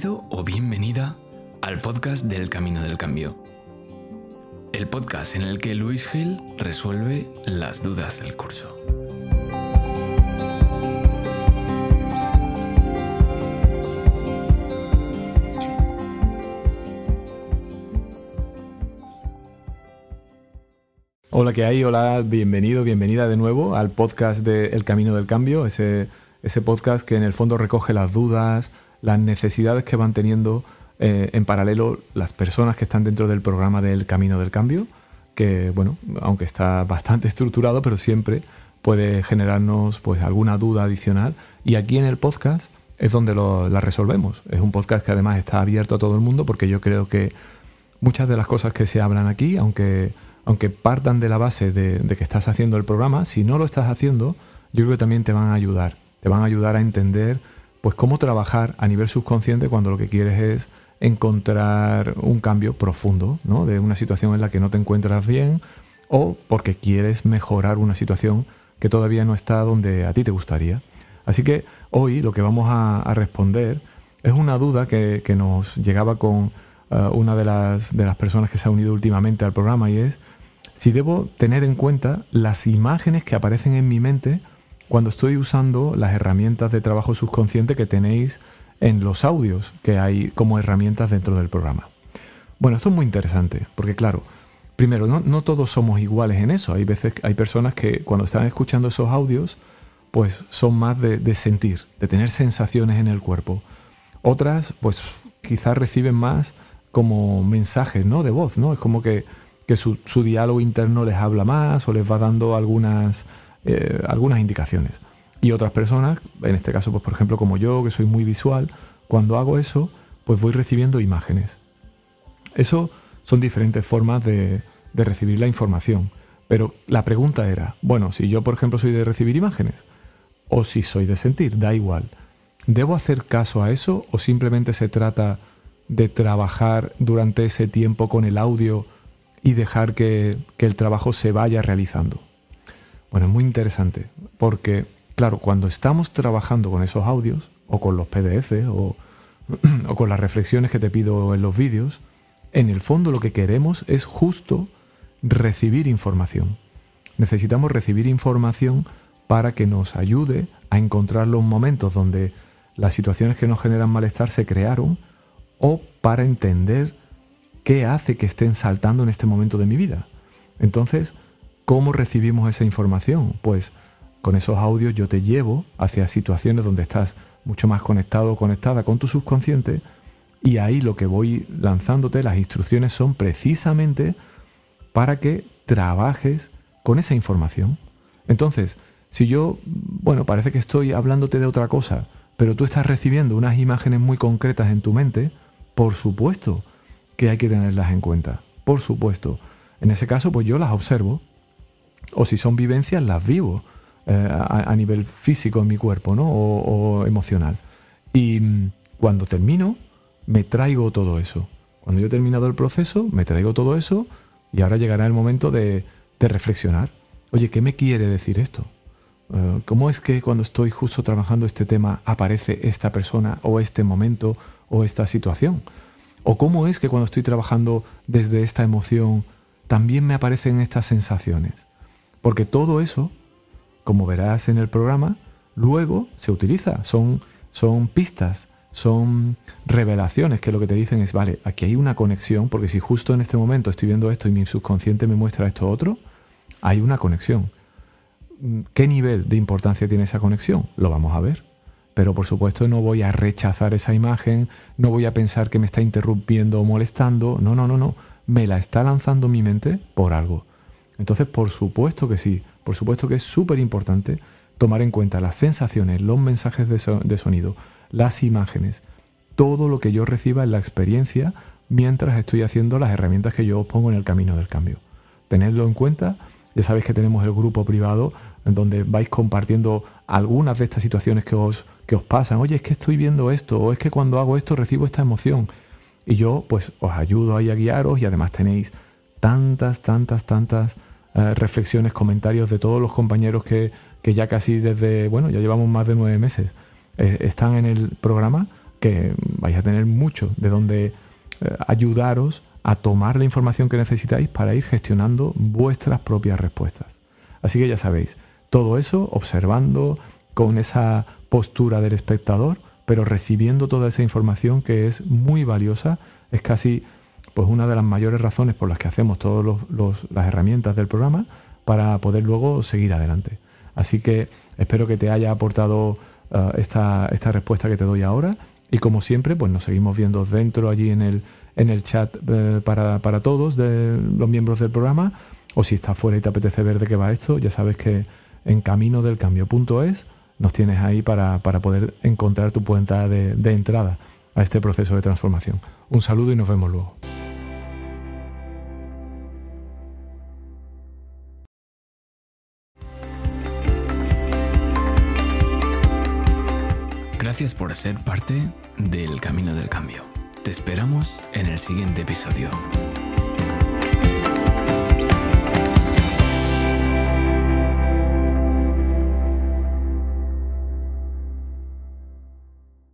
Bienvenido o bienvenida al podcast del Camino del Cambio. El podcast en el que Luis Gil resuelve las dudas del curso. Hola, ¿qué hay? Hola, bienvenido, bienvenida de nuevo al podcast de El Camino del Cambio, ese, ese podcast que en el fondo recoge las dudas, las necesidades que van teniendo eh, en paralelo las personas que están dentro del programa del Camino del Cambio, que bueno, aunque está bastante estructurado, pero siempre puede generarnos pues alguna duda adicional. Y aquí en el podcast es donde la resolvemos. Es un podcast que además está abierto a todo el mundo porque yo creo que muchas de las cosas que se hablan aquí, aunque, aunque partan de la base de, de que estás haciendo el programa, si no lo estás haciendo, yo creo que también te van a ayudar. Te van a ayudar a entender pues cómo trabajar a nivel subconsciente cuando lo que quieres es encontrar un cambio profundo, ¿no? De una situación en la que no te encuentras bien o porque quieres mejorar una situación que todavía no está donde a ti te gustaría. Así que hoy lo que vamos a, responder es una duda que, nos llegaba con eh, una de las, de las personas que se ha unido últimamente al programa y es si debo tener en cuenta las imágenes que aparecen en mi mente cuando estoy usando las herramientas de trabajo subconsciente que tenéis en los audios que hay como herramientas dentro del programa. Bueno, esto es muy interesante, porque claro, primero, no, todos somos iguales en eso. Hay veces, hay personas que cuando están escuchando esos audios, pues son más de, sentir, de tener sensaciones en el cuerpo. Otras, pues quizás reciben más como mensajes, ¿no? De voz, ¿no? Es como que, su, su diálogo interno les habla más o les va dando algunas eh, algunas indicaciones. Y otras personas, en este caso, pues por ejemplo como yo, que soy muy visual, cuando hago eso, pues voy recibiendo imágenes. Eso son diferentes formas de, recibir la información. Pero la pregunta era, bueno, si yo por ejemplo soy de recibir imágenes, o si soy de sentir, da igual. ¿Debo hacer caso a eso o simplemente se trata de trabajar durante ese tiempo con el audio y dejar que el trabajo se vaya realizando? Bueno, es muy interesante porque, claro, cuando estamos trabajando con esos audios o con los PDF o, o con las reflexiones que te pido en los vídeos, en el fondo lo que queremos es justo recibir información. Necesitamos recibir información para que nos ayude a encontrar los momentos donde las situaciones que nos generan malestar se crearon o para entender qué hace que estén saltando en este momento de mi vida. Entonces, ¿Cómo recibimos esa información? Pues con esos audios yo te llevo hacia situaciones donde estás mucho más conectado o conectada con tu subconsciente y ahí lo que voy lanzándote, las instrucciones son precisamente para que trabajes con esa información. Entonces, si yo, bueno, parece que estoy hablándote de otra cosa, pero tú estás recibiendo unas imágenes muy concretas en tu mente, por supuesto que hay que tenerlas en cuenta. Por supuesto. En ese caso, pues yo las observo o si son vivencias, las vivo eh, a, nivel físico en mi cuerpo ¿no? o, emocional. Y mm, cuando termino, me traigo todo eso. Cuando yo he terminado el proceso, me traigo todo eso y ahora llegará el momento de, reflexionar. Oye, ¿qué me quiere decir esto? Eh, ¿Cómo es que cuando estoy justo trabajando este tema aparece esta persona o este momento o esta situación? ¿O cómo es que cuando estoy trabajando desde esta emoción también me aparecen estas sensaciones? Porque todo eso, como verás en el programa, luego se utiliza. Son, son pistas, son revelaciones que lo que te dicen es, vale, aquí hay una conexión, porque si justo en este momento estoy viendo esto y mi subconsciente me muestra esto otro, hay una conexión. ¿Qué nivel de importancia tiene esa conexión? Lo vamos a ver. Pero por supuesto no voy a rechazar esa imagen, no voy a pensar que me está interrumpiendo o molestando. No, no, no, no. Me la está lanzando mi mente por algo. Entonces, por supuesto que sí, por supuesto que es súper importante tomar en cuenta las sensaciones, los mensajes de, sonido, las imágenes, todo lo que yo reciba en la experiencia mientras estoy haciendo las herramientas que yo os pongo en el camino del cambio. Tenedlo en cuenta, ya sabéis que tenemos el grupo privado en donde vais compartiendo algunas de estas situaciones que os, que os pasan. Oye, es que estoy viendo esto, o es que cuando hago esto recibo esta emoción. Y yo pues os ayudo ahí a guiaros y además tenéis tantas, tantas, tantas eh, reflexiones, comentarios de todos los compañeros que, ya casi desde, bueno, ya llevamos más de nueve meses, eh, están en el programa, que vais a tener mucho de donde eh, ayudaros a tomar la información que necesitáis para ir gestionando vuestras propias respuestas. Así que ya sabéis, todo eso observando con esa postura del espectador, pero recibiendo toda esa información que es muy valiosa, es casi pues una de las mayores razones por las que hacemos todas las herramientas del programa para poder luego seguir adelante. Así que espero que te haya aportado eh, esta, esta respuesta que te doy ahora y como siempre, pues nos seguimos viendo dentro allí en el, chat eh, para, todos los miembros del programa. O si estás fuera y te apetece ver de qué va esto, ya sabes que en caminodelcambio.es nos tienes ahí para, poder encontrar tu puerta de, de entrada a este proceso de transformación. Un saludo y nos vemos luego. Gracias por ser parte del Camino del Cambio. Te esperamos en el siguiente episodio.